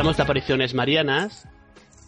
Hablamos de apariciones marianas,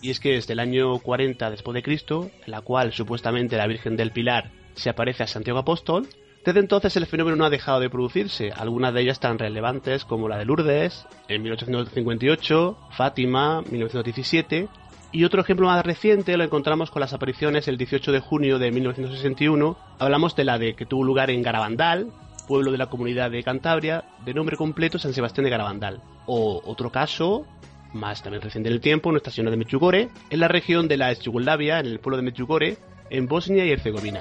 y es que desde el año 40 después de Cristo, en la cual supuestamente la Virgen del Pilar se aparece a Santiago Apóstol, desde entonces el fenómeno no ha dejado de producirse, algunas de ellas tan relevantes como la de Lourdes, en 1858, Fátima, 1917, y otro ejemplo más reciente lo encontramos con las apariciones el 18 de junio de 1961, hablamos de la de que tuvo lugar en Garabandal, pueblo de la comunidad de Cantabria, de nombre completo San Sebastián de Garabandal. O otro caso, más también reciente en el tiempo, nuestra ciudad de Mechugore, en la región de la Yugoslavia, en el pueblo de Mechugore, en Bosnia y Herzegovina.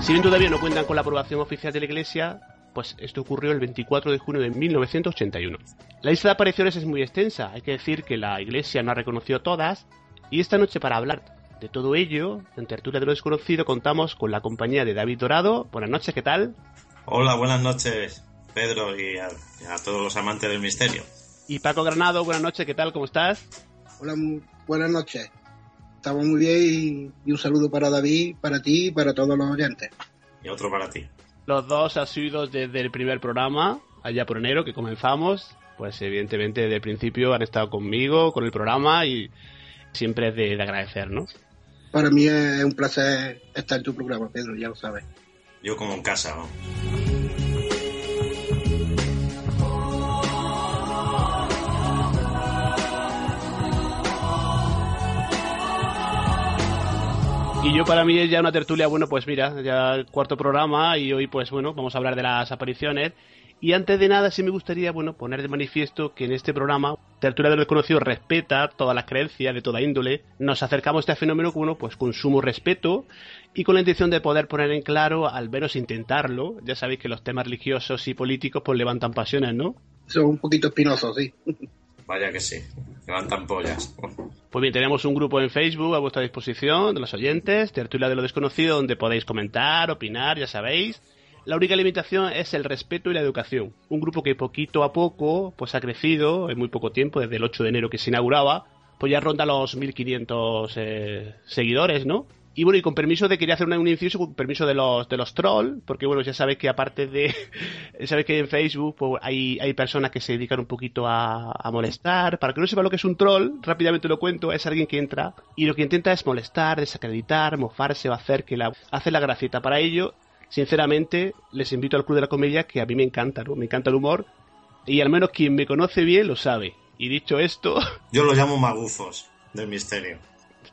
Si bien todavía no cuentan con la aprobación oficial de la Iglesia, pues esto ocurrió el 24 de junio de 1981. La lista de apariciones es muy extensa, hay que decir que la Iglesia no ha reconocido todas, y esta noche para hablar de todo ello, en Tertulia de lo Desconocido, contamos con la compañía de David Dorado. Buenas noches, ¿qué tal? Hola, buenas noches, Pedro, y a, a todos los amantes del misterio. Y Paco Granado, buenas noches, ¿qué tal? ¿Cómo estás? Hola, muy buenas noches. Estamos muy bien y, y un saludo para David, para ti y para todos los oyentes. Y otro para ti. Los dos asiduos desde el primer programa, allá por enero, que comenzamos. Pues evidentemente desde el principio han estado conmigo, con el programa y siempre es de, de agradecer, ¿no? Para mí es un placer estar en tu programa, Pedro, ya lo sabes. Yo como en casa, ¿no? Y yo para mí es ya una tertulia, bueno, pues mira, ya el cuarto programa y hoy pues bueno, vamos a hablar de las apariciones. Y antes de nada sí me gustaría, bueno, poner de manifiesto que en este programa Tertulia de lo Desconocido respeta todas las creencias de toda índole. Nos acercamos a este fenómeno con, bueno, pues con sumo respeto y con la intención de poder poner en claro, al menos intentarlo. Ya sabéis que los temas religiosos y políticos pues levantan pasiones, ¿no? Son un poquito espinosos, sí. Vaya que sí, levantan pollas. Pues bien, tenemos un grupo en Facebook a vuestra disposición de los oyentes, Tertulia de lo Desconocido, donde podéis comentar, opinar, ya sabéis. La única limitación es el respeto y la educación. Un grupo que poquito a poco pues ha crecido en muy poco tiempo, desde el 8 de enero que se inauguraba, pues ya ronda los 1500 eh, seguidores, ¿no? Y bueno, y con permiso de, quería hacer un, inciso, con permiso de los, de los trolls, porque bueno, ya sabéis que aparte de, sabéis que en Facebook pues, hay, hay personas que se dedican un poquito a, a molestar. Para que no sepa lo que es un troll, rápidamente lo cuento, es alguien que entra y lo que intenta es molestar, desacreditar, mofarse o hacer que la, hace la gracita. Para ello, sinceramente, les invito al Club de la Comedia, que a mí me encanta, ¿no? Me encanta el humor, y al menos quien me conoce bien lo sabe. Y dicho esto, Yo lo llamo magufos del misterio.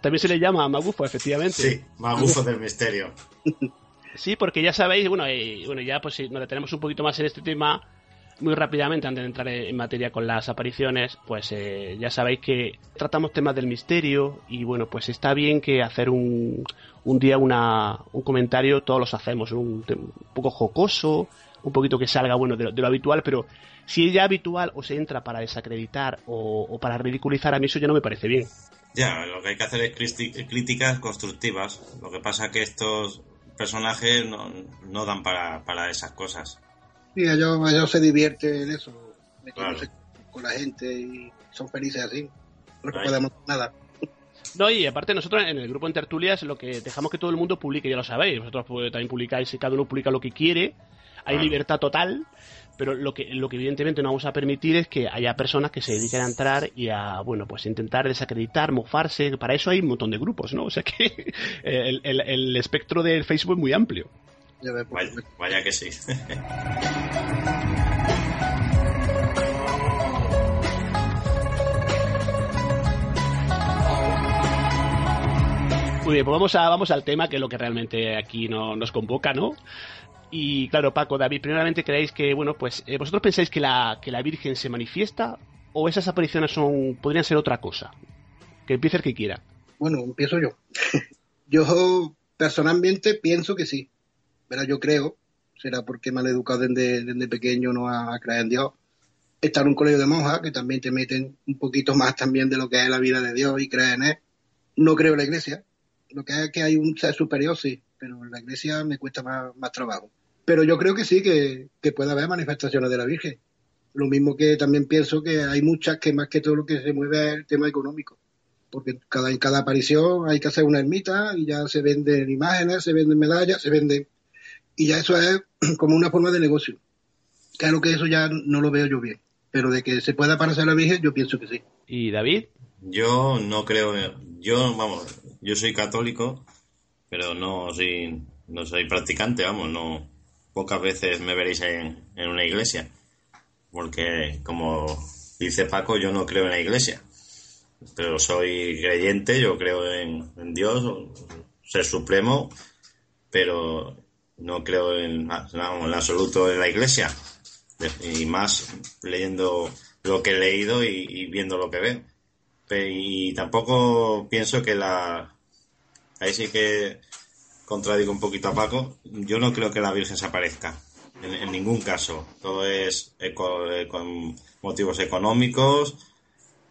También se le llama a Magufo, efectivamente. Sí, magufos del misterio. Sí, porque ya sabéis, bueno, eh, bueno ya pues si nos detenemos un poquito más en este tema, muy rápidamente, antes de entrar en, en materia con las apariciones, pues eh, ya sabéis que tratamos temas del misterio y bueno, pues está bien que hacer un, un día una, un comentario, todos los hacemos, un, un poco jocoso, un poquito que salga bueno de lo, de lo habitual, pero si es ya habitual o se entra para desacreditar o, o para ridiculizar, a mí eso ya no me parece bien. Ya, lo que hay que hacer es críticas constructivas. Lo que pasa que estos personajes no, no dan para, para esas cosas. Y ellos, ellos se divierten en eso, metiéndose Claro. con la gente y son felices así. No podemos nada. No, y aparte nosotros en el grupo en tertulias lo que dejamos que todo el mundo publique, ya lo sabéis, vosotros pues, también publicáis, cada uno publica lo que quiere, hay libertad total, pero lo que, lo que evidentemente no vamos a permitir es que haya personas que se dediquen a entrar y a, bueno, pues intentar desacreditar, mofarse, para eso hay un montón de grupos, ¿no? O sea que el, el, el espectro del Facebook es muy amplio. Vaya, vaya que sí. Muy bien, pues vamos, a, vamos al tema, que es lo que realmente aquí no, nos convoca, ¿no? Y claro, Paco, David, primeramente creéis que, bueno, pues, eh, ¿vosotros pensáis que la, que la Virgen se manifiesta o esas apariciones son podrían ser otra cosa? Que empiece el que quiera. Bueno, empiezo yo. yo personalmente pienso que sí. Pero yo creo, será porque me han educado desde, desde pequeño no a, a, creer en Dios. Estar en un colegio de monjas, que también te meten un poquito más también de lo que es la vida de Dios y creer en él. No creo en la iglesia, lo que es que hay un ser superior, sí, pero en la iglesia me cuesta más, más trabajo. Pero yo creo que sí, que, que, puede haber manifestaciones de la Virgen. Lo mismo que también pienso que hay muchas que más que todo lo que se mueve es el tema económico. Porque cada, en cada aparición hay que hacer una ermita y ya se venden imágenes, se venden medallas, se venden... Y ya eso es como una forma de negocio. Claro que eso ya no lo veo yo bien. Pero de que se pueda parecer a la Virgen, yo pienso que sí. ¿Y David? Yo no creo, yo, vamos, yo soy católico, pero no soy, no soy practicante, vamos, no, pocas veces me veréis en, en una iglesia, porque como dice Paco, yo no creo en la iglesia, pero soy creyente, yo creo en, en Dios, ser supremo, pero no creo en, vamos, en absoluto en la iglesia, y más leyendo lo que he leído y, y viendo lo que veo y tampoco pienso que la ahí sí que contradigo un poquito a Paco. Yo no creo que la Virgen se aparezca en, ningún caso. Todo es eco, con motivos económicos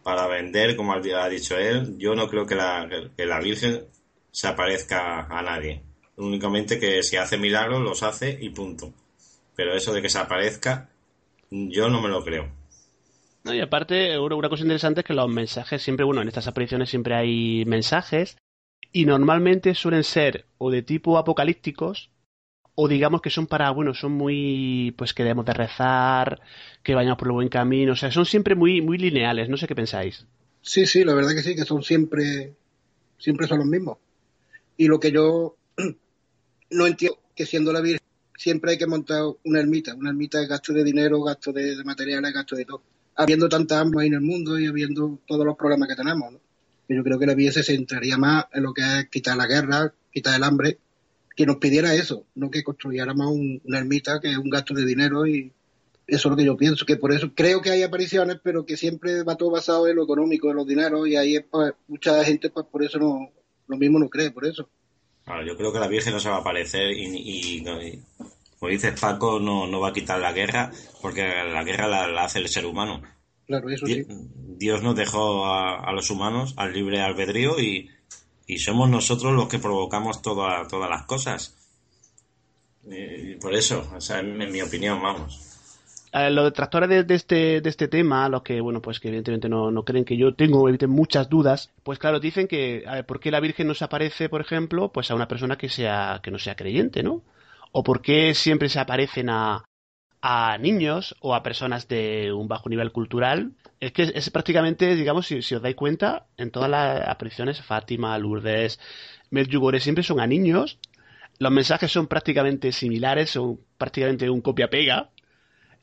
para vender como ha dicho él. Yo no creo que la, que la Virgen se aparezca a nadie. Únicamente que si hace milagros los hace y punto. Pero eso de que se aparezca yo no me lo creo no, y aparte, una cosa interesante es que los mensajes siempre, bueno, en estas apariciones siempre hay mensajes y normalmente suelen ser o de tipo apocalípticos o digamos que son para, bueno, son muy, pues que debemos de rezar, que vayamos por el buen camino, o sea, son siempre muy, muy lineales, no sé qué pensáis. Sí, sí, la verdad que sí, que son siempre, siempre son los mismos. Y lo que yo no entiendo, que siendo la Virgen, siempre hay que montar una ermita, una ermita de gasto de dinero, gasto de, de materiales, gasto de todo habiendo tanta hambre en el mundo y habiendo todos los problemas que tenemos. ¿no? Yo creo que la vida se centraría más en lo que es quitar la guerra, quitar el hambre, que nos pidiera eso, no que construyéramos un, una ermita que es un gasto de dinero y eso es lo que yo pienso, que por eso creo que hay apariciones, pero que siempre va todo basado en lo económico, en los dineros, y ahí pues, mucha gente pues por eso no, lo mismo no cree, por eso. Claro, yo creo que la Virgen no se va a aparecer y, y, y como dices Paco, no, no va a quitar la guerra, porque la guerra la, la hace el ser humano. Claro, eso sí. Dios nos dejó a, a los humanos al libre albedrío y, y, somos nosotros los que provocamos toda, todas las cosas. Y por eso, o sea, en, en mi opinión, vamos. Eh, los detractores de, de, este, de este tema, los que, bueno, pues que evidentemente no, no creen que yo tengo evidentemente muchas dudas, pues claro, dicen que, a ver, ¿por qué la Virgen no se aparece, por ejemplo, pues a una persona que sea, que no sea creyente, ¿no? O por qué siempre se aparecen a, a niños o a personas de un bajo nivel cultural. Es que es, prácticamente, digamos, si, si, os dais cuenta, en todas las apariciones, Fátima, Lourdes, Medjugorje, siempre son a niños. Los mensajes son prácticamente similares, son prácticamente un copia-pega.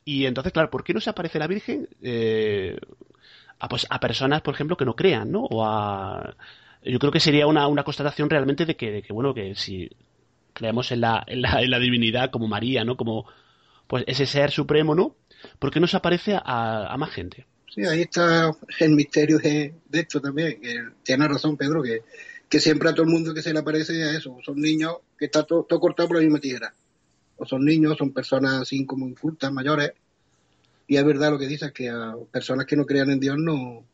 Y entonces, claro, ¿por qué no se aparece la Virgen eh, a, pues, a personas, por ejemplo, que no crean, ¿no? O a... Yo creo que sería una, una constatación realmente de que, de que, bueno, que si creemos en la, en la, en la divinidad como María, ¿no? Como pues ese ser supremo, ¿no? ¿Por qué no se aparece a, a más gente? Sí, ahí está el misterio de, de esto también. Que tiene razón Pedro, que, que, siempre a todo el mundo que se le aparece a eso. Son niños que está todo, todo cortado por la misma tijera. O son niños, son personas así como incultas, mayores. Y es verdad lo que dices, que a personas que no crean en Dios no,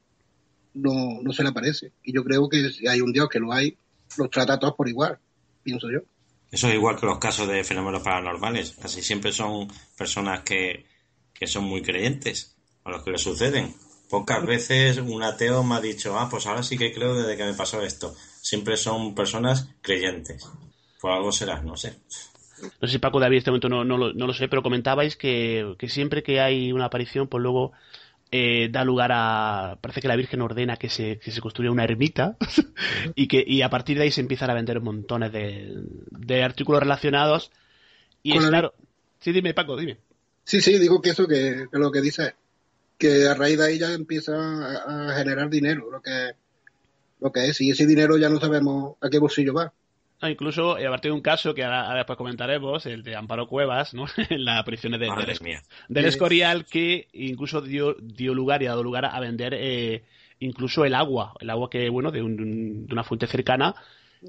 no, no se le aparece. Y yo creo que si hay un Dios que lo hay, los trata a todos por igual, pienso yo. Eso es igual que los casos de fenómenos paranormales. Casi siempre son personas que, que son muy creyentes a los que le suceden. Pocas veces un ateo me ha dicho, ah, pues ahora sí que creo desde que me pasó esto. Siempre son personas creyentes. Por algo será, no sé. No sé si Paco David en este momento no, no, lo, no lo sé, pero comentabais que, que siempre que hay una aparición, pues luego eh, da lugar a. Parece que la Virgen ordena que se, que se construya una ermita y que y a partir de ahí se empiezan a vender montones de, de artículos relacionados. Y es claro. Sí, dime, Paco, dime. Sí, sí, digo que eso, que, que lo que dice que a raíz de ahí ya empieza a, generar dinero, lo que, lo que es, y ese dinero ya no sabemos a qué bolsillo va. Ah, incluso, eh, a partir de un caso que ahora, después comentaremos, el de Amparo Cuevas, ¿no? en la prisión de, del, del, Escorial, que incluso dio, dio lugar y ha dado lugar a vender eh, incluso el agua, el agua que, bueno, de, un, de una fuente cercana,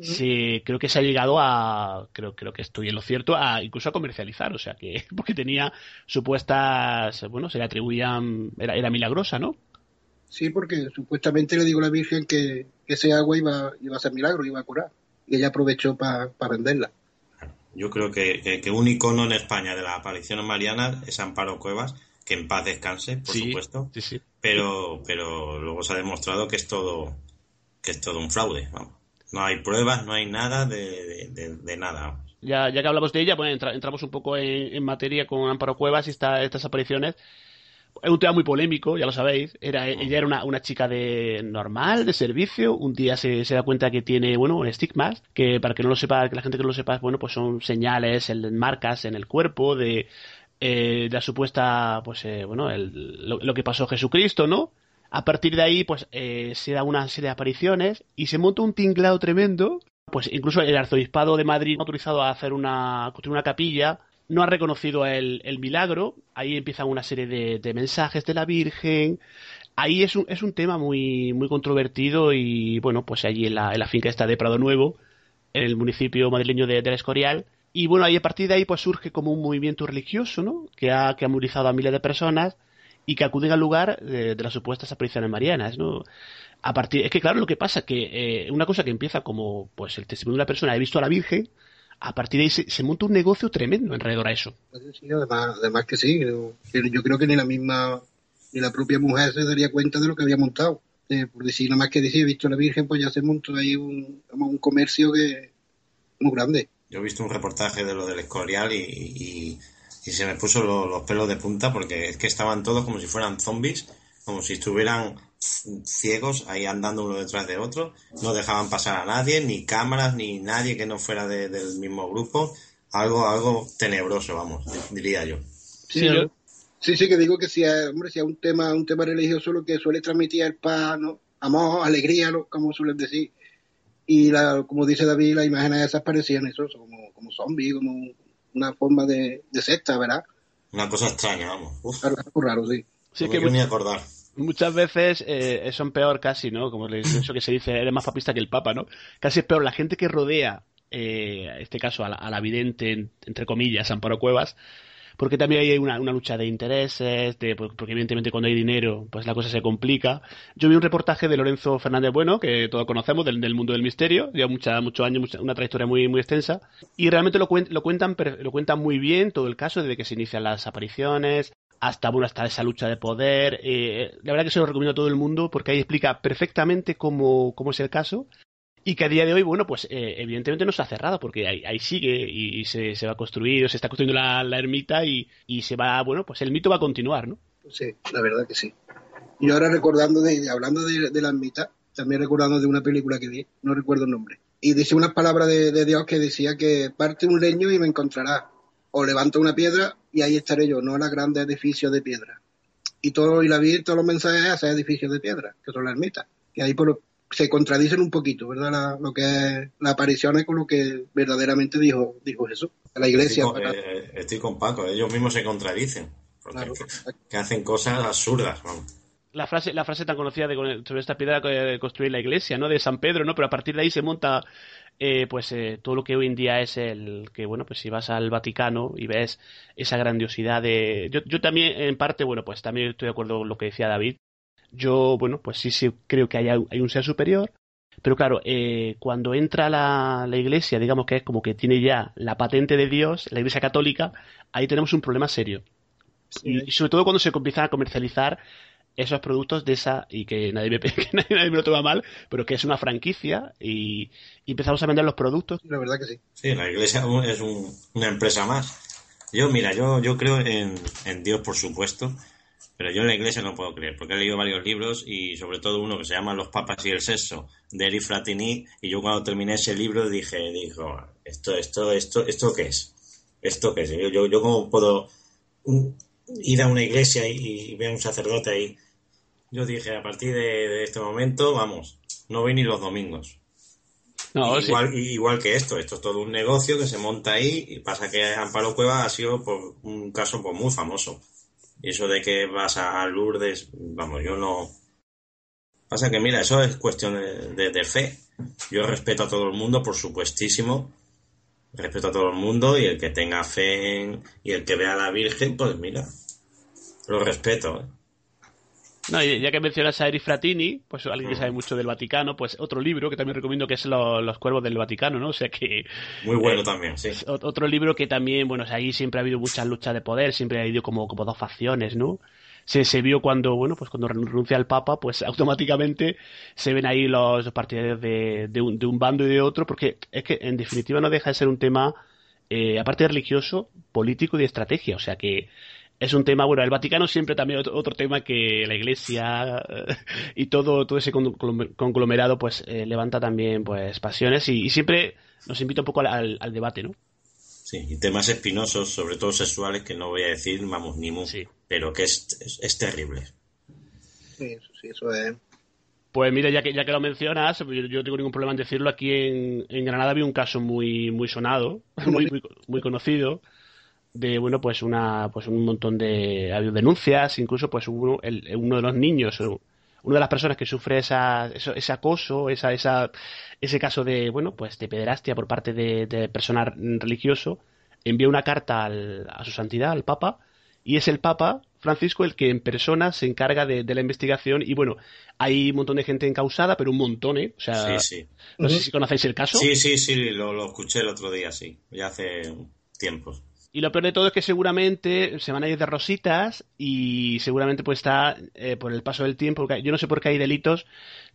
se, creo que se ha llegado a, creo, creo que estoy en lo cierto, a incluso a comercializar, o sea que, porque tenía supuestas, bueno, se le atribuían, era, era milagrosa, ¿no? Sí, porque supuestamente le digo a la Virgen que, ese agua iba, iba a ser milagro, iba a curar, y ella aprovechó para venderla. Yo creo que, que, un icono en España de las apariciones marianas es Amparo Cuevas, que en paz descanse, por supuesto, sí, sí. pero pero luego se ha demostrado que es todo que es todo un fraude, vamos. No hay pruebas, no hay nada de, nada. Ya, ya que hablamos de ella, pues entramos un poco en, materia con Amparo Cuevas y estas apariciones. Es un tema muy polémico, ya lo sabéis. Era, ella era una, chica de normal, de servicio. Un día se, da cuenta que tiene, bueno, estigmas, que para que no lo sepa, que la gente que no lo sepa, bueno, pues son señales, marcas en el cuerpo de, eh, la supuesta, pues, eh, bueno, lo, lo, que pasó Jesucristo, ¿no? A partir de ahí, pues eh, se da una serie de apariciones y se monta un tinglado tremendo. Pues incluso el arzobispado de Madrid ha autorizado a hacer una, construir una capilla. No ha reconocido el, milagro. Ahí empiezan una serie de, mensajes de la Virgen. Ahí es un, es un tema muy, muy controvertido y bueno, pues allí en la, en la finca esta de Prado Nuevo, en el municipio madrileño de, de Escorial, y bueno, ahí a partir de ahí pues surge como un movimiento religioso, ¿no? Que ha, que ha movilizado a miles de personas y que acuden al lugar de, las supuestas apariciones marianas, ¿no? A partir, es que claro, lo que pasa que eh, una cosa que empieza como pues el testimonio de una persona, he visto a la Virgen, a partir de ahí se, monta un negocio tremendo alrededor a eso. Sí, además, que sí, yo, creo que ni la misma, ni la propia mujer se daría cuenta de lo que había montado. Eh, por decir nada más que decir, he visto a la Virgen, pues ya se montó ahí un, un comercio que muy grande. Yo he visto un reportaje de lo del Escorial y y se me puso los pelos de punta porque es que estaban todos como si fueran zombies, como si estuvieran ciegos ahí andando uno detrás de otro, no dejaban pasar a nadie, ni cámaras, ni nadie que no fuera del mismo grupo, algo, algo tenebroso, vamos, diría yo. Sí, sí, que digo que si, hombre, si es un tema, un tema religioso lo que suele transmitir es paz, amor, alegría, como suelen decir. Y la, como dice David, las imágenes esas parecían eso, como, como zombies, como una forma de, de secta, ¿verdad? Una cosa extraña, vamos. Claro, raro, sí. Sí, que ni acordar. Muchas veces eh, son peor casi, ¿no? Como eso que se dice, eres más papista que el Papa, ¿no? Casi es peor la gente que rodea, eh, en este caso, a la, a la vidente, entre comillas, Amparo Cuevas, porque también hay una, lucha de intereses, de, porque evidentemente cuando hay dinero, pues la cosa se complica. Yo vi un reportaje de Lorenzo Fernández Bueno, que todos conocemos, del, mundo del misterio, lleva mucha, muchos años, una trayectoria muy, muy extensa, y realmente lo, lo, cuentan, lo cuentan muy bien todo el caso, desde que se inician las apariciones, hasta bueno hasta esa lucha de poder eh, la verdad que se lo recomiendo a todo el mundo porque ahí explica perfectamente cómo, cómo es el caso y que a día de hoy, bueno, pues eh, evidentemente no se ha cerrado porque ahí, sigue y, se, se, va a construir, se está construyendo la, la ermita y, y, se va, bueno, pues el mito va a continuar, ¿no? Sí, la verdad que sí. Y ahora recordando, de, hablando de, de la ermita, también recordando de una película que vi, no recuerdo el nombre, y dice unas palabras de, de Dios que decía que parte un leño y me encontrará, o levanta una piedra y ahí estaré yo, no la grande edificios de piedra. Y todo, y la vi, todos los mensajes a edificios de piedra, que son la ermita. Y ahí por, se contradicen un poquito, ¿verdad? lo que es la aparición con lo que verdaderamente dijo, dijo Jesús. La iglesia. Eh, estoy con, Paco, ellos mismos se contradicen. que, hacen cosas absurdas, La frase, la frase tan conocida de, sobre esta piedra de construir la iglesia, ¿no? De San Pedro, ¿no? Pero a partir de ahí se monta eh, pues eh, todo lo que hoy en día es el que bueno pues si vas al Vaticano y ves esa grandiosidad de yo, yo también en parte bueno pues también estoy de acuerdo con lo que decía David yo, bueno, pues sí, sí creo que hay, hay un ser superior, pero claro, eh, cuando entra la, la, iglesia, digamos que es como que tiene ya la patente de Dios, la iglesia católica, ahí tenemos un problema serio. Y, sobre todo cuando se empiezan a comercializar esos productos de esa, y que nadie me, que nadie, me lo toma mal, pero que es una franquicia y, empezamos a vender los productos. La verdad que sí. Sí, la iglesia es una empresa más. Yo, mira, yo, yo creo en, en Dios, por supuesto, pero yo en la iglesia no puedo creer, porque he leído varios libros y sobre todo uno que se llama Los Papas y el Sexo, de Eric Fratini, y yo cuando terminé ese libro dije, dijo, esto, esto, esto, esto qué es, esto qué es, yo, yo, yo cómo puedo ir a una iglesia y, ver a un sacerdote ahí. Yo dije, a partir de, este momento, vamos, no voy ni los domingos. igual, igual que esto, esto es todo un negocio que se monta ahí y pasa que Amparo Cueva ha sido por un caso pues, muy famoso eso de que vas a Lourdes, vamos, yo no. Pasa que, mira, eso es cuestión de, fe. Yo respeto a todo el mundo, por supuestísimo. Respeto a todo el mundo y el que tenga fe y el que vea a la Virgen, pues mira, lo respeto. ¿eh? No, ya que mencionas a Eri Fratini, pues alguien que sabe mm. mucho del Vaticano, pues otro libro que también recomiendo que es Los Cuervos del Vaticano, ¿no? O sea que... Muy bueno eh, también, sí. Otro libro que también, bueno, ahí siempre ha habido muchas luchas de poder, siempre ha habido como, como dos facciones, ¿no? Se, se vio cuando, bueno, pues cuando renuncia el Papa, pues automáticamente se ven ahí los, partidarios de, de, un, de un bando y de otro, porque es que en definitiva no deja de ser un tema, eh, aparte de religioso, político y de estrategia. O sea que es un tema, bueno, el Vaticano siempre también otro, tema que la Iglesia eh, y todo, todo ese conglomerado pues eh, levanta también pues pasiones y, siempre nos invita un poco al, debate, ¿no? Sí, y temas espinosos, sobre todo sexuales, que no voy a decir, vamos, ni mu, pero que es, es, terrible. Sí, eso sí, eso es. Pues mira, ya que, ya que lo mencionas, yo, no tengo ningún problema en decirlo, aquí en, en Granada había un caso muy, muy sonado, muy, muy, muy conocido, de bueno pues una pues un montón de denuncias incluso pues uno el, uno de los niños una de las personas que sufre esa, ese acoso esa, esa ese caso de bueno pues de pederastia por parte de, personal religioso envía una carta al, a su santidad al papa y es el papa Francisco el que en persona se encarga de, la investigación y bueno hay un montón de gente encausada pero un montón ¿eh? o sea no sé si conocéis el caso. Sí sí sí lo, lo escuché el otro día sí ya hace tiempo y lo peor de todo es que seguramente se van a ir de rositas y seguramente pues está eh, por el paso del tiempo. Yo no sé por qué hay delitos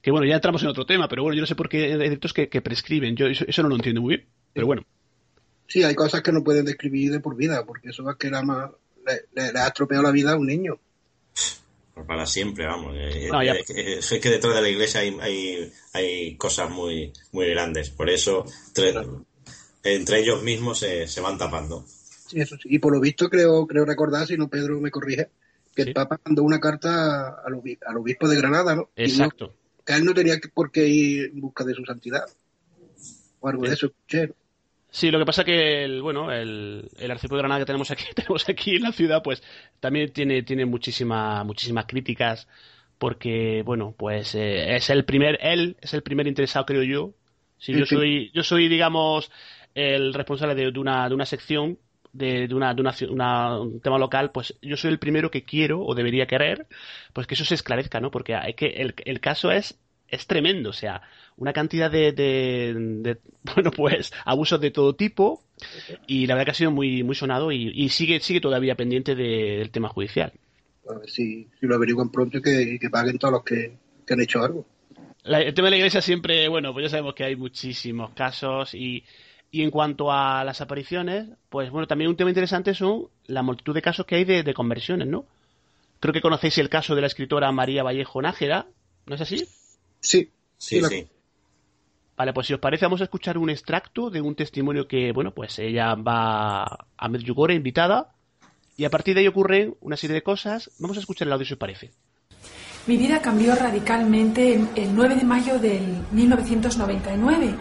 que, bueno, ya entramos en otro tema, pero bueno, yo no sé por qué hay delitos que, prescriben. Yo eso, no lo entiendo muy bien, pero bueno. Sí, hay cosas que no pueden describir de por vida, porque eso es que la más, le, ha estropeado la vida a un niño. Pues para siempre, vamos. Eh, eh, es que detrás de la iglesia hay, hay, cosas muy, muy grandes. Por eso, entre, ellos mismos se van tapando. Y por lo visto creo, creo recordar, si no Pedro me corrige, que el Papa mandó una carta al, obispo de Granada, ¿no? Exacto. que él no tenía por qué ir en busca de su santidad. O algo de eso escuché. Sí, lo que pasa que el, bueno, el, el arzobispo de Granada que tenemos aquí, tenemos aquí en la ciudad, pues también tiene, tiene muchísima, muchísimas críticas porque, bueno, pues eh, es el primer, él es el primer interesado, creo yo. Si yo soy, yo soy, digamos, el responsable de, una, de una sección de, una, de una, un tema local, pues yo soy el primero que quiero o debería querer, pues que eso se esclarezca, ¿no? Porque hay que el, el caso es es tremendo, o sea, una cantidad de, de, bueno, pues abusos de todo tipo y la verdad que ha sido muy muy sonado y, sigue sigue todavía pendiente del tema judicial. A ver si, lo averiguan pronto y que, que paguen todos los que, han hecho algo. el tema de la iglesia siempre, bueno, pues ya sabemos que hay muchísimos casos y y en cuanto a las apariciones, pues bueno, también un tema interesante son la multitud de casos que hay de, conversiones, ¿no? Creo que conocéis el caso de la escritora María Vallejo Nájera, ¿no es así? Sí, sí, sí. Vale, pues si os parece vamos a escuchar un extracto de un testimonio que, bueno, pues ella va a Medjugorje invitada y a partir de ahí ocurren una serie de cosas. Vamos a escuchar el audio si os parece. Mi vida cambió radicalmente el 9 de mayo del 1999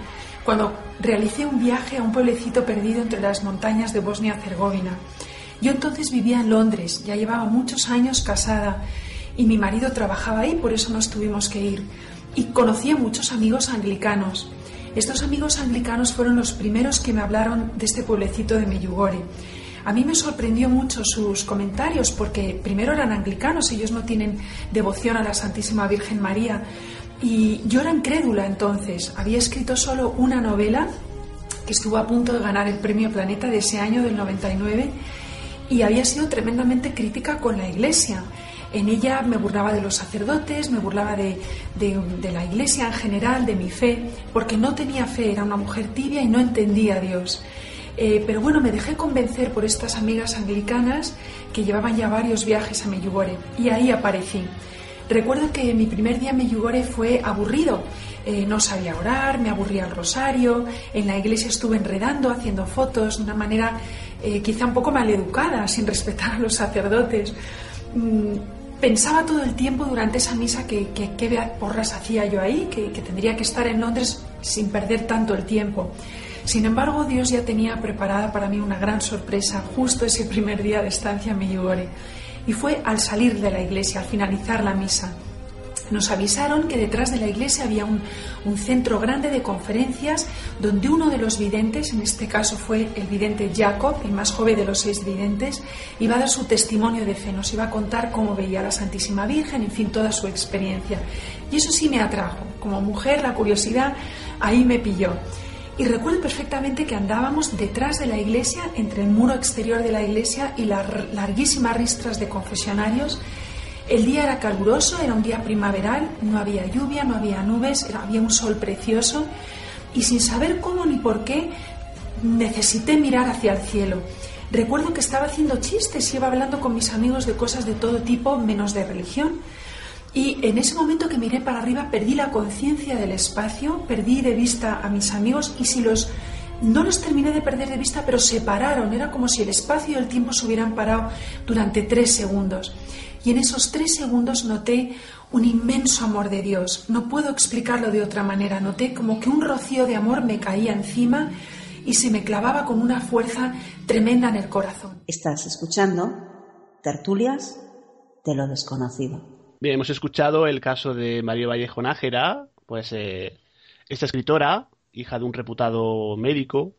cuando realicé un viaje a un pueblecito perdido entre las montañas de Bosnia-Herzegovina. Yo entonces vivía en Londres, ya llevaba muchos años casada y mi marido trabajaba ahí, por eso nos tuvimos que ir. Y conocí a muchos amigos anglicanos. Estos amigos anglicanos fueron los primeros que me hablaron de este pueblecito de Meyugore. A mí me sorprendió mucho sus comentarios porque primero eran anglicanos, ellos no tienen devoción a la Santísima Virgen María, y yo era incrédula entonces. Había escrito solo una novela que estuvo a punto de ganar el premio Planeta de ese año del 99 y había sido tremendamente crítica con la Iglesia. En ella me burlaba de los sacerdotes, me burlaba de, la iglesia en general, de mi fe, porque no tenía fe, era una mujer tibia y no entendía a Dios. Eh, pero bueno, me dejé convencer por estas amigas anglicanas que llevaban ya varios viajes a Meyugore y ahí aparecí. Recuerdo que mi primer día en Meyugore fue aburrido. Eh, no sabía orar, me aburría el rosario, en la iglesia estuve enredando, haciendo fotos de una manera eh, quizá un poco maleducada, sin respetar a los sacerdotes. Mm, pensaba todo el tiempo durante esa misa que qué porras hacía yo ahí, que, tendría que estar en Londres sin perder tanto el tiempo. Sin embargo, Dios ya tenía preparada para mí una gran sorpresa justo ese primer día de estancia en Medjugorje. Y fue al salir de la iglesia, al finalizar la misa. Nos avisaron que detrás de la iglesia había un, centro grande de conferencias donde uno de los videntes, en este caso fue el vidente Jacob, el más joven de los seis videntes, iba a dar su testimonio de fe, nos iba a contar cómo veía a la Santísima Virgen, en fin, toda su experiencia. Y eso sí me atrajo. Como mujer, la curiosidad ahí me pilló. Y recuerdo perfectamente que andábamos detrás de la iglesia, entre el muro exterior de la iglesia y las larguísimas ristras de confesionarios, el día era caluroso, era un día primaveral, no había lluvia, no había nubes, había un sol precioso y sin saber cómo ni por qué necesité mirar hacia el cielo. Recuerdo que estaba haciendo chistes, iba hablando con mis amigos de cosas de todo tipo, menos de religión. Y en ese momento que miré para arriba perdí la conciencia del espacio, perdí de vista a mis amigos y si los no los terminé de perder de vista, pero se pararon. Era como si el espacio y el tiempo se hubieran parado durante tres segundos y en esos tres segundos noté un inmenso amor de Dios. No puedo explicarlo de otra manera. Noté como que un rocío de amor me caía encima y se me clavaba con una fuerza tremenda en el corazón. Estás escuchando tertulias de lo desconocido. Bien, hemos escuchado el caso de María Vallejo Nájera, pues eh, esta escritora, hija de un reputado médico,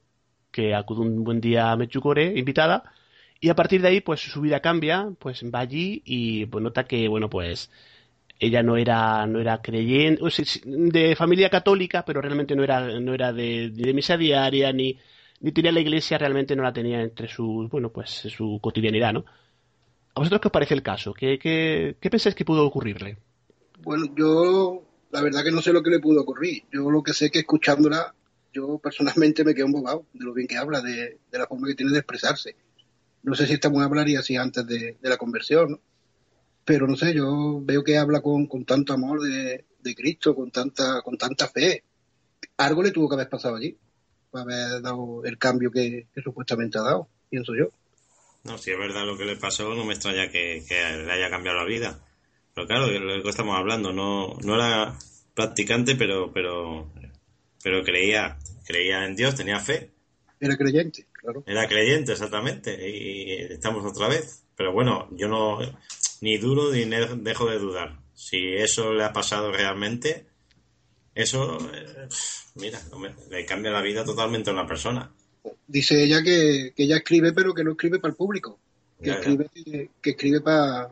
que acude un buen día a Mechucore, invitada, y a partir de ahí, pues su vida cambia, pues va allí y pues nota que, bueno, pues ella no era, no era creyente, de familia católica, pero realmente no era, no era de, de misa diaria, ni, ni tenía la iglesia, realmente no la tenía entre sus, bueno, pues su cotidianidad, ¿no? ¿A vosotros qué os parece el caso? ¿Qué, qué, qué pensáis que pudo ocurrirle? Bueno, yo la verdad que no sé lo que le pudo ocurrir. Yo lo que sé que escuchándola, yo personalmente me quedo embobado de lo bien que habla, de, de la forma que tiene de expresarse no sé si esta mujer hablaría así antes de, la conversión, pero no sé, yo veo que habla con, tanto amor de, Cristo, con tanta, con tanta fe. Algo le tuvo que haber pasado allí, para haber dado el cambio que, supuestamente ha dado, pienso yo. No, si es verdad lo que le pasó, no me extraña que, le haya cambiado la vida. Pero claro, lo que estamos hablando, no, no era practicante, pero, pero, pero creía, creía en Dios, tenía fe. Era creyente. Era creyente, exactamente. Y estamos otra vez. Pero bueno, yo no. Ni duro ni dejo de dudar. Si eso le ha pasado realmente, eso. Eh, mira, le cambia la vida totalmente a una persona. Dice ella que, ella escribe, pero que no escribe para el público. Que escribe, que, escribe para,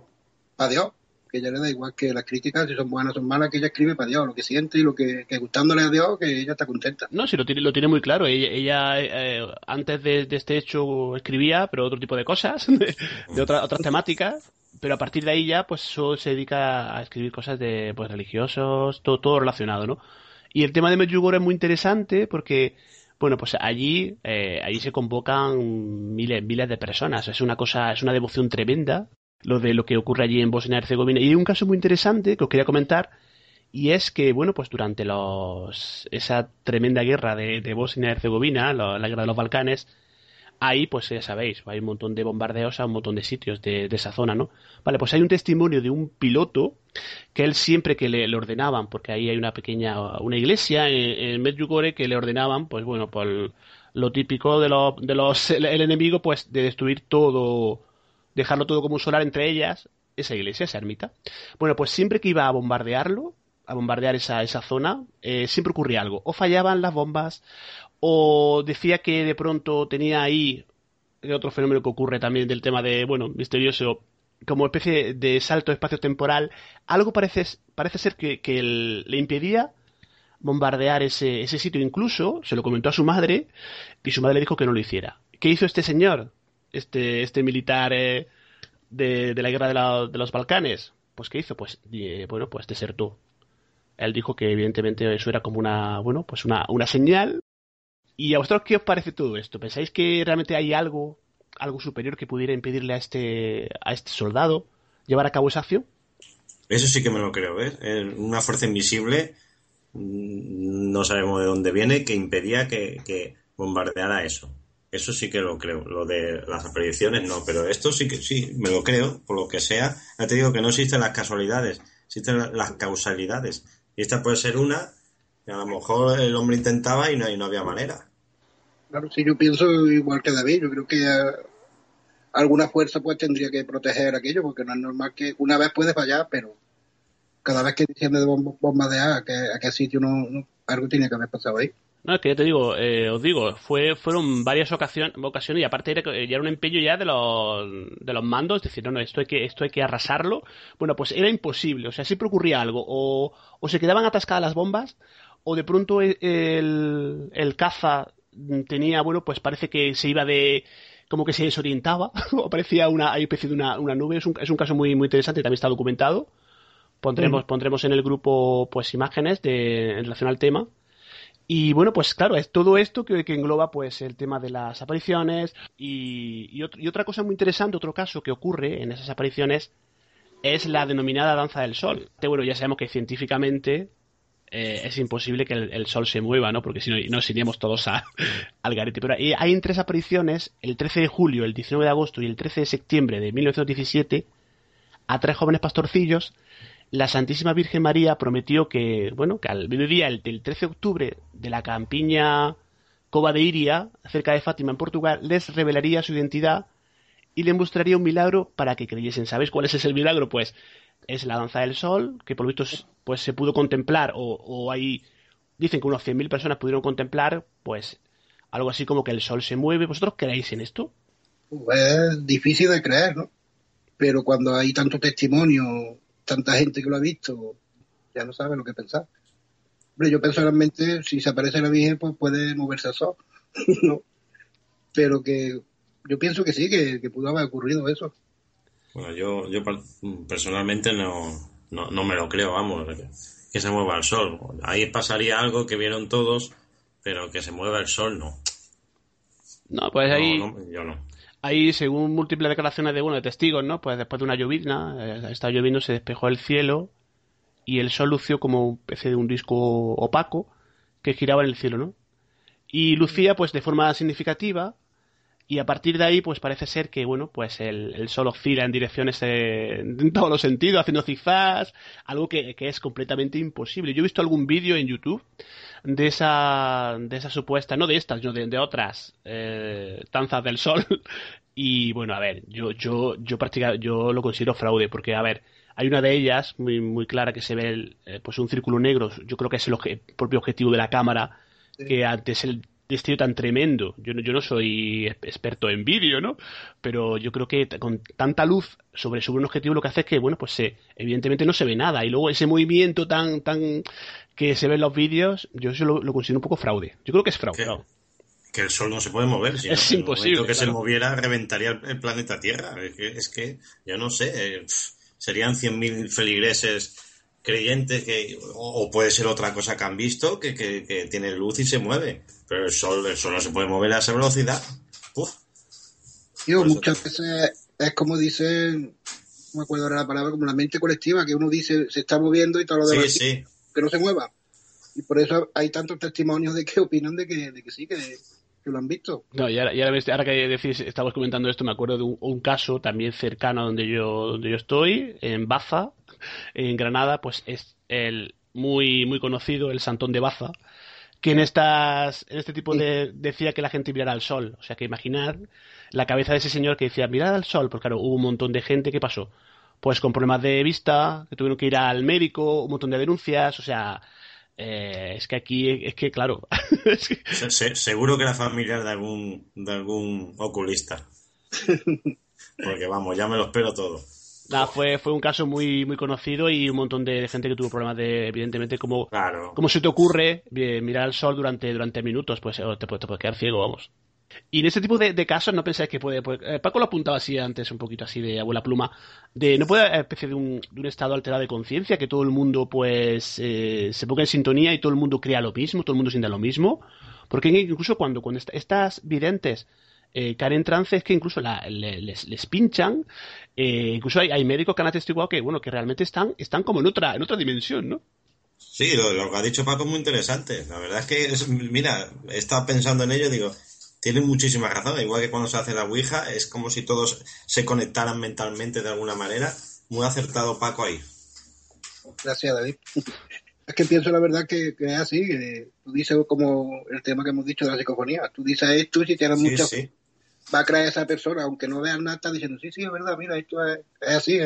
para Dios que ella le da igual que las críticas, si son buenas o son malas, que ella escribe para Dios, lo que siente y lo que, gustándole a Dios, que ella está contenta. No, sí, lo tiene, lo tiene muy claro. Ella, eh, antes de, este hecho escribía, pero otro tipo de cosas, de, otras temáticas, pero a partir de ahí ya, pues se dedica a escribir cosas de pues religiosos, todo, todo relacionado, ¿no? Y el tema de Medjugorje es muy interesante porque bueno, pues allí, eh, allí se convocan miles, miles de personas. Es una cosa, es una devoción tremenda lo de lo que ocurre allí en Bosnia y Herzegovina. Y hay un caso muy interesante que os quería comentar, y es que, bueno, pues durante los, esa tremenda guerra de, Bosnia y Herzegovina, la, guerra de los Balcanes, ahí, pues ya sabéis, hay un montón de bombardeos a un montón de sitios de, esa zona, ¿no? Vale, pues hay un testimonio de un piloto que él siempre que le, ordenaban, porque ahí hay una pequeña, una iglesia en, en Medjugorje que le ordenaban, pues bueno, lo típico de los, el enemigo, pues de destruir todo, dejarlo todo como un solar entre ellas, esa iglesia, esa ermita. Bueno, pues siempre que iba a bombardearlo, a bombardear esa, esa zona, eh, siempre ocurría algo. O fallaban las bombas, o decía que de pronto tenía ahí otro fenómeno que ocurre también del tema de, bueno, misterioso, como especie de salto espacio-temporal, algo parece, parece ser que, le impedía bombardear ese, ese sitio. Incluso se lo comentó a su madre y su madre le dijo que no lo hiciera. ¿Qué hizo este señor? este, este militar eh, de, la guerra de, de, los Balcanes. Pues ¿qué hizo? Pues bueno, pues desertó. Él dijo que evidentemente eso era como una, bueno, pues una, una señal. ¿Y a vosotros qué os parece todo esto? ¿Pensáis que realmente hay algo, algo superior que pudiera impedirle a este, a este soldado llevar a cabo esa acción? Eso sí que me lo creo, ¿ves? Una fuerza invisible, mm, no sabemos de dónde viene, que impedía que, bombardeara eso. Eso sí que lo creo. Lo de las apariciones no, pero esto sí que sí, me lo creo, por lo que sea. Ya te digo que no existen las casualidades, existen las causalidades. Y esta puede ser una, a lo mejor el hombre intentaba y no, y no había manera. Claro, sí, yo pienso igual que David. Yo creo que alguna fuerza pues tendría que proteger aquello, porque no es normal que una vez puede fallar, pero cada vez que desciende de bombardear a qué, a qué sitio no, algo tiene que haber pasado ahí. No, es que ya te digo, eh, os digo, fue, fueron varias ocasiones, ocasiones y aparte era, ya era un empeño ya de los, de los mandos, decir, no, no, esto hay, que, esto hay que arrasarlo. Bueno, pues era imposible, o sea, siempre ocurría algo, o, o se quedaban atascadas las bombas, o de pronto el, el caza tenía, bueno, pues parece que se iba de, como que se desorientaba, o parecía una, especie de una, una nube. Es un, es un, caso muy, muy interesante, también está documentado. Pondremos, mm. pondremos en el grupo pues imágenes de, en relación al tema. Y bueno, pues claro, es todo esto que, que engloba pues el tema de las apariciones y, y, y, otra cosa muy interesante, otro caso que ocurre en esas apariciones es la denominada danza del sol. Bueno, ya sabemos que científicamente eh, es imposible que el, sol se mueva, ¿no? Porque si no, nos iríamos todos a, al garete. Pero hay, en tres apariciones, el 13 de julio, el 19 de agosto y el 13 de septiembre de 1917, a tres jóvenes pastorcillos, la Santísima Virgen María prometió que, bueno, que al mediodía el, del 13 de octubre de la campiña Cova de Iria, cerca de Fátima en Portugal, les revelaría su identidad y les mostraría un milagro para que creyesen. ¿Sabéis cuál es ese milagro? Pues es la danza del sol, que por lo visto pues, se pudo contemplar, o, o hay, dicen que unos 100.000 personas pudieron contemplar, pues algo así como que el sol se mueve. ¿Vosotros creéis en esto? Es difícil de creer, ¿no? Pero cuando hay tanto testimonio, tanta gente que lo ha visto, ya no sabe lo que pensar. Hombre, yo personalmente, si se aparece la Virgen, pues puede moverse el sol, ¿no? Pero que yo pienso que sí, que, que pudo haber ocurrido eso. Bueno, yo, yo personalmente no, no, me lo creo, vamos, que se mueva el sol. Ahí pasaría algo que vieron todos, pero que se mueva el sol no. No, pues ahí. yo no. Ahí, según múltiples declaraciones de, bueno, de testigos, ¿no? Pues después de una llovizna, eh, estaba lloviendo, se despejó el cielo y el sol lució como un especie de un disco opaco que giraba en el cielo, ¿no? Y lucía, pues, de forma significativa y a partir de ahí, pues parece ser que, bueno, pues el, sol oscila en direcciones eh, en todos los sentidos, haciendo cifras, algo que, es completamente imposible. Yo he visto algún vídeo en YouTube de esa, de esa supuesta, no de estas, sino de, otras eh, danzas del sol. Y bueno, a ver, yo, yo, yo yo lo considero fraude, porque a ver, hay una de ellas muy, muy clara que se ve eh, pues un círculo negro, yo creo que es el propio objetivo de la cámara, que antes el destello tan tremendo. Yo no, yo no soy experto en vídeo, ¿no? Pero yo creo que con tanta luz sobre, sobre un objetivo lo que hace es que, bueno, pues se, evidentemente no se ve nada. Y luego ese movimiento tan, tan que se ve en los vídeos, yo eso lo, considero un poco fraude. Yo creo que es fraude. Que el Sol no se puede mover. Si es imposible. que se moviera, reventaría el, planeta Tierra. Es que, es que yo no sé, eh, serían 100.000 feligreses creyentes que o, puede ser otra cosa que han visto que, que, tiene luz y se mueve pero el sol el sol no se puede mover a esa velocidad. Uf. muchas veces es como dice no me acuerdo ahora la palabra como la mente colectiva que uno dice se está moviendo y todo lo demás sí, que no se mueva. Y por eso hay tantos testimonios de que opinan de que, de que sí que, lo han visto. No, y ahora, ahora, que decís, estamos comentando esto, me acuerdo de un, caso también cercano a donde yo, donde yo estoy, en Baza, en Granada, pues es el muy, muy conocido, el Santón de Baza, que en estas en este tipo de decía que la gente mirara al sol o sea que imaginar la cabeza de ese señor que decía mirad al sol porque claro hubo un montón de gente que pasó pues con problemas de vista que tuvieron que ir al médico un montón de denuncias o sea eh, es que aquí es que claro seguro que era familiar de algún de algún oculista. Porque vamos ya me lo espero todo. Fue, fue un caso muy, muy conocido y un montón de gente que tuvo problemas de, evidentemente, como, como se te ocurre mirar al sol durante, durante minutos, pues te, te puedes quedar ciego, vamos. Y en ese tipo de, casos no pensáis que puede... Pues, eh, Paco lo apuntaba así antes, un poquito así de abuela pluma, de no puede haber especie de un, de un estado alterado de conciencia, que todo el mundo pues eh, se ponga en sintonía y todo el mundo crea lo mismo, todo el mundo siente lo mismo. Porque incluso cuando, estas videntes eh, caen en trance es que incluso les, pinchan, eh, incluso hay, médicos que han atestiguado que, bueno, que realmente están, están como en otra, en otra dimensión, ¿no? Sí, lo, que ha dicho Paco es muy interesante. La verdad es que, mira, he estado pensando en ello, digo, tiene muchísima razón. Igual que cuando se hace la Ouija, es como si todos se conectaran mentalmente de alguna manera. Muy acertado Paco ahí. Gracias, David. Es que pienso la verdad que, es así. tú dices como el tema que hemos dicho de la psicofonía. Tú dices esto y si tienes mucha... Va a creer esa persona, aunque no veas nada, está diciendo, sí, sí, es verdad, mira, esto es, así.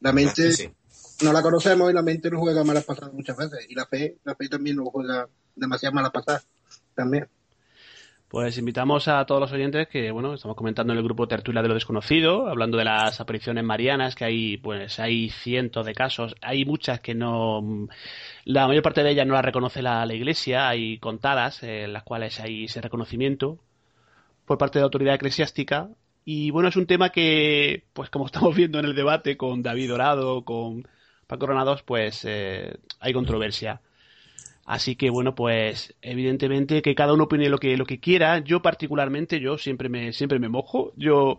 La mente no la conocemos y la mente nos juega malas pasadas muchas veces. Y la fe, la fe también nos juega demasiado malas pasadas también. Pues invitamos a todos los oyentes que, bueno, estamos comentando en el grupo Tertulia de lo Desconocido, hablando de las apariciones marianas, que hay, pues, hay cientos de casos, hay muchas que no, la mayor parte de ellas no las reconoce la, Iglesia, hay contadas en las cuales hay ese reconocimiento por parte de la autoridad eclesiástica, y bueno, es un tema que, pues como estamos viendo en el debate con David Dorado, con Paco Granados, pues eh, hay controversia. Así que bueno, pues evidentemente que cada uno opine lo que lo que quiera. Yo particularmente, yo siempre me siempre me mojo. Yo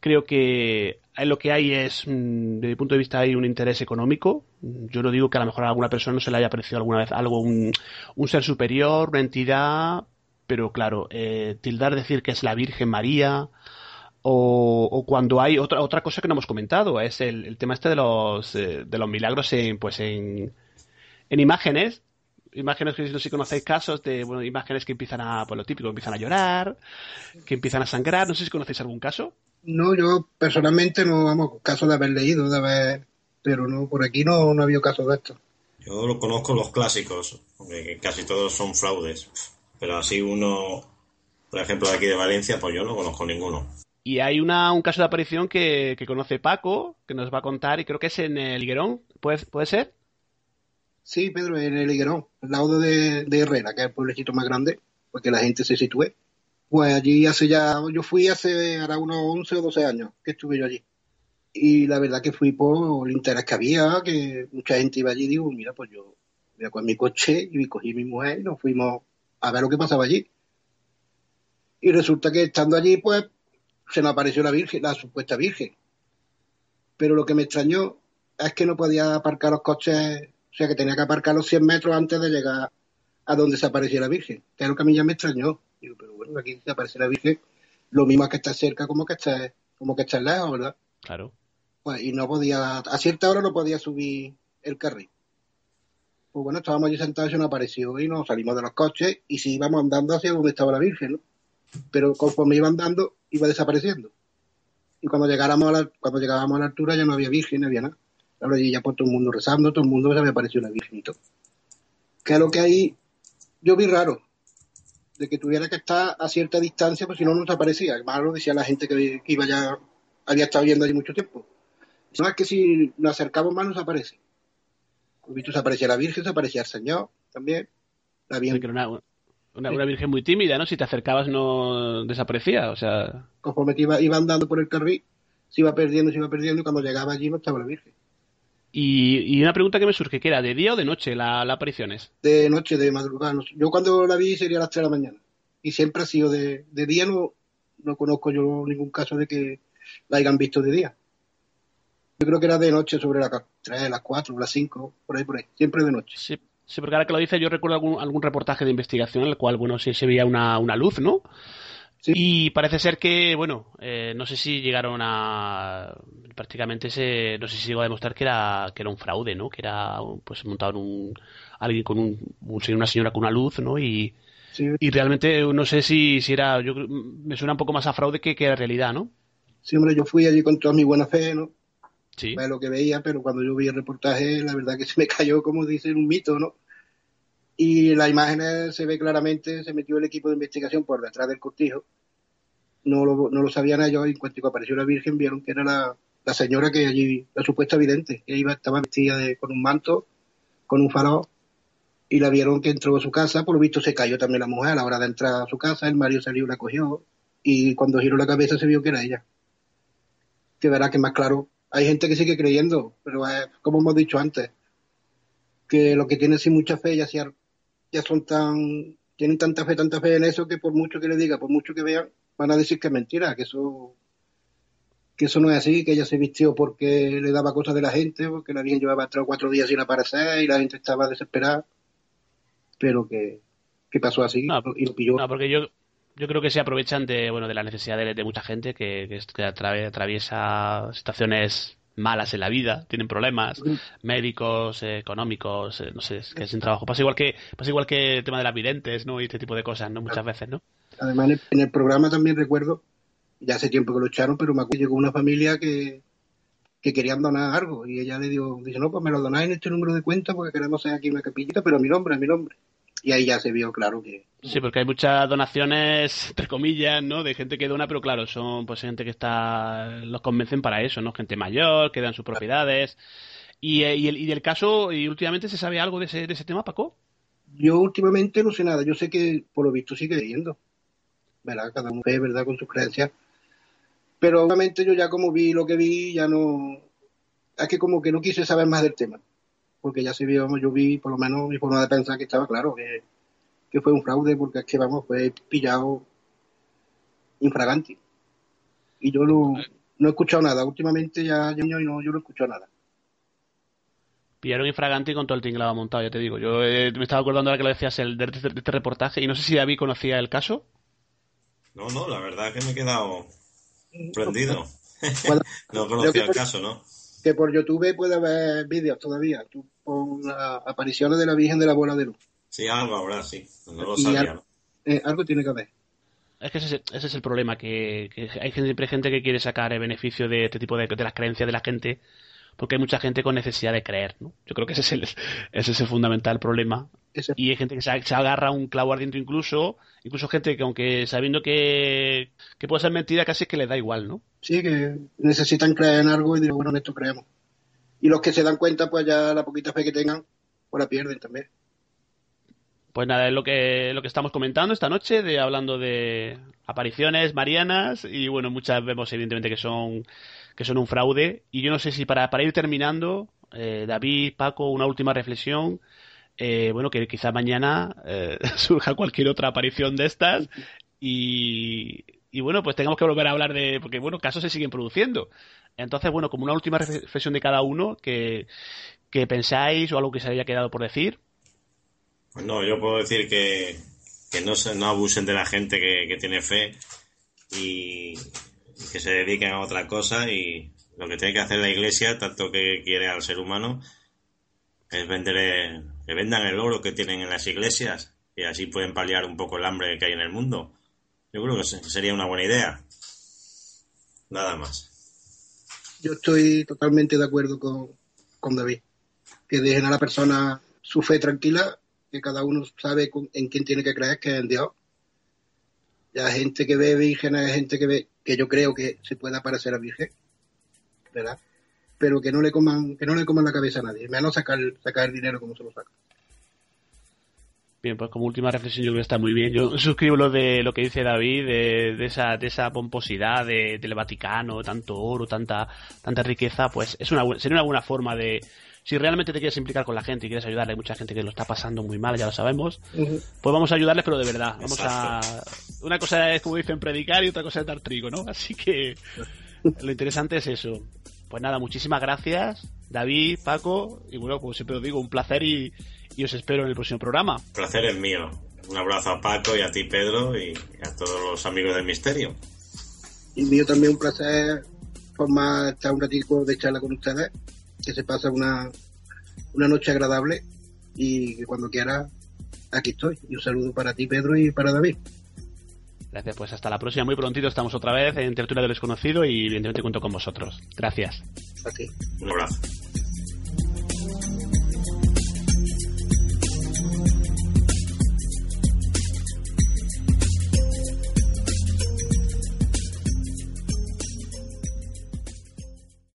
creo que lo que hay es, mm, desde mi punto de vista, hay un interés económico. Yo no digo que a lo mejor a alguna persona no se le haya parecido alguna vez algo, un, un ser superior, una entidad, pero claro, eh, tildar decir que es la Virgen María, o, o, cuando hay otra otra cosa que no hemos comentado es el, tema este de los eh, de los milagros en pues en, en imágenes imágenes que no sé si conocéis casos de bueno, imágenes que empiezan a, pues lo típico, empiezan a llorar, que empiezan a sangrar. No sé si conocéis algún caso. No, yo personalmente no, vamos, caso de haber leído, de haber, pero no, por aquí no, no ha habido casos de esto. Yo lo conozco los clásicos, que casi todos son fraudes, pero así uno, por ejemplo, de aquí de Valencia, pues yo no conozco ninguno. Y hay una, un caso de aparición que, que conoce Paco, que nos va a contar, y creo que es en el Higuerón, ¿puede, ¿puede ser? Sí, Pedro, en el Higuerón, al lado de, Herrera, que es el pueblecito más grande, porque la gente se sitúe. Pues allí hace ya, yo fui hace ahora unos 11 o 12 años que estuve yo allí. Y la verdad que fui por el interés que había, que mucha gente iba allí y digo, mira, pues yo voy con mi coche y cogí mi mujer y nos fuimos a ver lo que pasaba allí. Y resulta que estando allí, pues, se nos apareció la Virgen, la supuesta Virgen. Pero lo que me extrañó es que no podía aparcar los coches o sea que tenía que aparcar los 100 metros antes de llegar a donde se aparecía la Virgen. Que lo que a mí ya me extrañó. Digo, pero bueno, aquí se aparece la Virgen, lo mismo que está cerca como que está, como que está lejos, ¿verdad? Claro. Pues, y no podía, a cierta hora no podía subir el carril. Pues bueno, estábamos allí sentados y no apareció y nos salimos de los coches y sí íbamos andando hacia donde estaba la Virgen, ¿no? Pero conforme iba andando, iba desapareciendo. Y cuando llegáramos a la, cuando llegábamos a la altura ya no había Virgen, no había nada. Claro, y ya por todo el mundo rezando, todo el mundo se me apareció una virgenito. Que es lo que hay, yo vi raro, de que tuviera que estar a cierta distancia, pues si no, no se aparecía. Además, lo decía la gente que, iba ya, había estado viendo allí mucho tiempo. No es que si nos acercamos más, nos aparece. visto se aparecía la Virgen, se aparecía el Señor también. La Una, una, virgen muy tímida, ¿no? Si te acercabas no desaparecía, o sea... Conforme iba, iba andando por el carril, se iba perdiendo, se iba perdiendo, y cuando llegaba allí no estaba la Virgen. Y, una pregunta que me surge, ¿qué era? ¿De día o de noche la, la apariciones? De noche, de madrugada. Yo cuando la vi sería a las 3 de la mañana. Y siempre ha sido de, de día, no, no conozco yo ningún caso de que la hayan visto de día. Yo creo que era de noche sobre las 3, las 4, las 5, por ahí, por ahí. Siempre de noche. Sí, sí porque ahora que lo dice, yo recuerdo algún, algún reportaje de investigación en el cual, bueno, sí se veía una, una luz, ¿no? Y parece ser que, bueno, eh, no sé si llegaron a. Prácticamente se. No sé si llegó a demostrar que era, que era un fraude, ¿no? Que era, pues, montado un. Alguien con un. Una señora con una luz, ¿no? Y. Y realmente no sé si, si era. Yo, me suena un poco más a fraude que, que a realidad, ¿no? Sí, hombre, yo fui allí con toda mi buena fe, ¿no? Sí. lo que veía, pero cuando yo vi el reportaje, la verdad que se me cayó, como dicen, un mito, ¿no? Y las imágenes se ve claramente, se metió el equipo de investigación por detrás del cortijo. No lo, no lo sabían ellos, y en cuanto apareció la Virgen, vieron que era la, la señora que allí, la supuesta vidente, que iba, estaba vestida de, con un manto, con un farol, y la vieron que entró a su casa, por lo visto se cayó también la mujer a la hora de entrar a su casa, el Mario salió y la cogió y cuando giró la cabeza se vio que era ella. Que verá que más claro, hay gente que sigue creyendo, pero es, como hemos dicho antes, que lo que tienen sin mucha fe ya, ya son tan, tienen tanta fe, tanta fe en eso que por mucho que le diga, por mucho que vean, van a decir que es mentira, que eso que eso no es así, que ella se vistió porque le daba cosas de la gente, porque la Virgen llevaba tres o cuatro días sin aparecer y la gente estaba desesperada, pero que, pasó así y lo pilló. No, porque yo, yo creo que se aprovechan de, bueno, de las necesidades de, mucha gente que, que, atraviesa situaciones malas en la vida, tienen problemas médicos, económicos, eh, no sé, que sin trabajo. Pasa igual que pasa igual que el tema de las videntes, ¿no? Y este tipo de cosas, ¿no? Muchas veces, ¿no? Además, en el programa también recuerdo ya hace tiempo que lo echaron, pero me acuerdo llegó una familia que, que querían donar algo y ella le dio, dice, no, pues me lo donáis en este número de cuenta porque queremos hacer aquí una capillita, pero a mi nombre, a mi nombre. Y ahí ya se vio claro que... Sí, porque hay muchas donaciones, entre comillas, ¿no? De gente que dona, pero claro, son pues gente que está... los convencen para eso, ¿no? Gente mayor, que dan sus propiedades. Y, eh, y, el, y del caso, ¿y últimamente se sabe algo de ese, de ese tema, Paco? Yo últimamente no sé nada, yo sé que por lo visto sigue leyendo. ¿Verdad? Cada uno ve, ¿verdad? Con sus creencias pero obviamente yo ya como vi lo que vi, ya no, es que como que no quise saber más del tema, porque ya se vio, yo vi por lo menos mi forma de pensar que estaba claro, que, fue un fraude, porque es que vamos, fue pillado infraganti. Y yo no, no he escuchado nada, últimamente ya yo no, yo no he escuchado nada pillaron infraganti con todo el tinglado montado, ya te digo. Yo eh, me estaba acordando ahora que lo decías el, de, este, este reportaje y no sé si David conocía el caso. No, no, la verdad es que me he quedado Prendido. no conocía el caso, ¿no? Que por YouTube puede haber vídeos todavía. Tú las apariciones de la Virgen de la Bola de Luz. Sí, algo ahora sí. No lo sabía. Eh, algo, tiene que haber. Es que ese, es el problema, que, hay siempre gente que quiere sacar el beneficio de este tipo de, de las creencias de la gente, porque hay mucha gente con necesidad de creer, ¿no? Yo creo que ese es el, ese es el fundamental problema. Y hay gente que se, se, agarra un clavo ardiente incluso, incluso gente que aunque sabiendo que, puede ser mentira, casi es que les da igual, ¿no? Sí, que necesitan creer en algo y digo, bueno, en esto creemos. Y los que se dan cuenta, pues ya la poquita fe que tengan, pues la pierden también. Pues nada, es lo que, lo que estamos comentando esta noche, de hablando de apariciones marianas, y bueno, muchas vemos evidentemente que son, que son un fraude. Y yo no sé si para, para ir terminando, eh, David, Paco, una última reflexión eh, bueno, que quizá mañana eh, surja cualquier otra aparición de estas y, bueno, pues tengamos que volver a hablar de, porque bueno, casos se siguen produciendo. Entonces, bueno, como una última reflexión de cada uno, que, pensáis o algo que se haya quedado por decir. Pues no, yo puedo decir que, no, se, no abusen de la gente que, que tiene fe y que se dediquen a otra cosa y lo que tiene que hacer la iglesia, tanto que quiere al ser humano, es vender que vendan el oro que tienen en las iglesias y así pueden paliar un poco el hambre que hay en el mundo. Yo creo que sería una buena idea. Nada más. Yo estoy totalmente de acuerdo con, David. Que dejen a la persona su fe tranquila, que cada uno sabe en quién tiene que creer, que es en Dios. Hay gente que ve virgen, hay gente que ve, que yo creo que se puede parecer a virgen, ¿verdad? pero que no le coman, que no le coman la cabeza a nadie, menos sacar, sacar el dinero como se lo saca. Bien, pues como última reflexión yo creo que está muy bien. Yo suscribo lo de lo que dice David, de, esa, de esa pomposidad del Vaticano, tanto oro, tanta, tanta riqueza, pues es una, sería una buena forma de, si realmente te quieres implicar con la gente y quieres ayudarle, hay mucha gente que lo está pasando muy mal, ya lo sabemos, pues vamos a ayudarles, pero de verdad. Vamos a. Una cosa es, como dicen, predicar y otra cosa es dar trigo, ¿no? Así que lo interesante es eso. Pues nada, muchísimas gracias, David, Paco, y bueno, como siempre os digo, un placer y, os espero en el próximo programa. El placer es mío. Un abrazo a Paco y a ti, Pedro, y a todos los amigos del misterio. Y mío también un placer formar estar un ratito de charla con ustedes, que se pasa una, una noche agradable y que cuando quiera aquí estoy. Y un saludo para ti, Pedro, y para David. Gracias, pues hasta la próxima. Muy prontito estamos otra vez en Tertulia del Desconocido y evidentemente cuento con vosotros. Gracias. A ti. Un abrazo.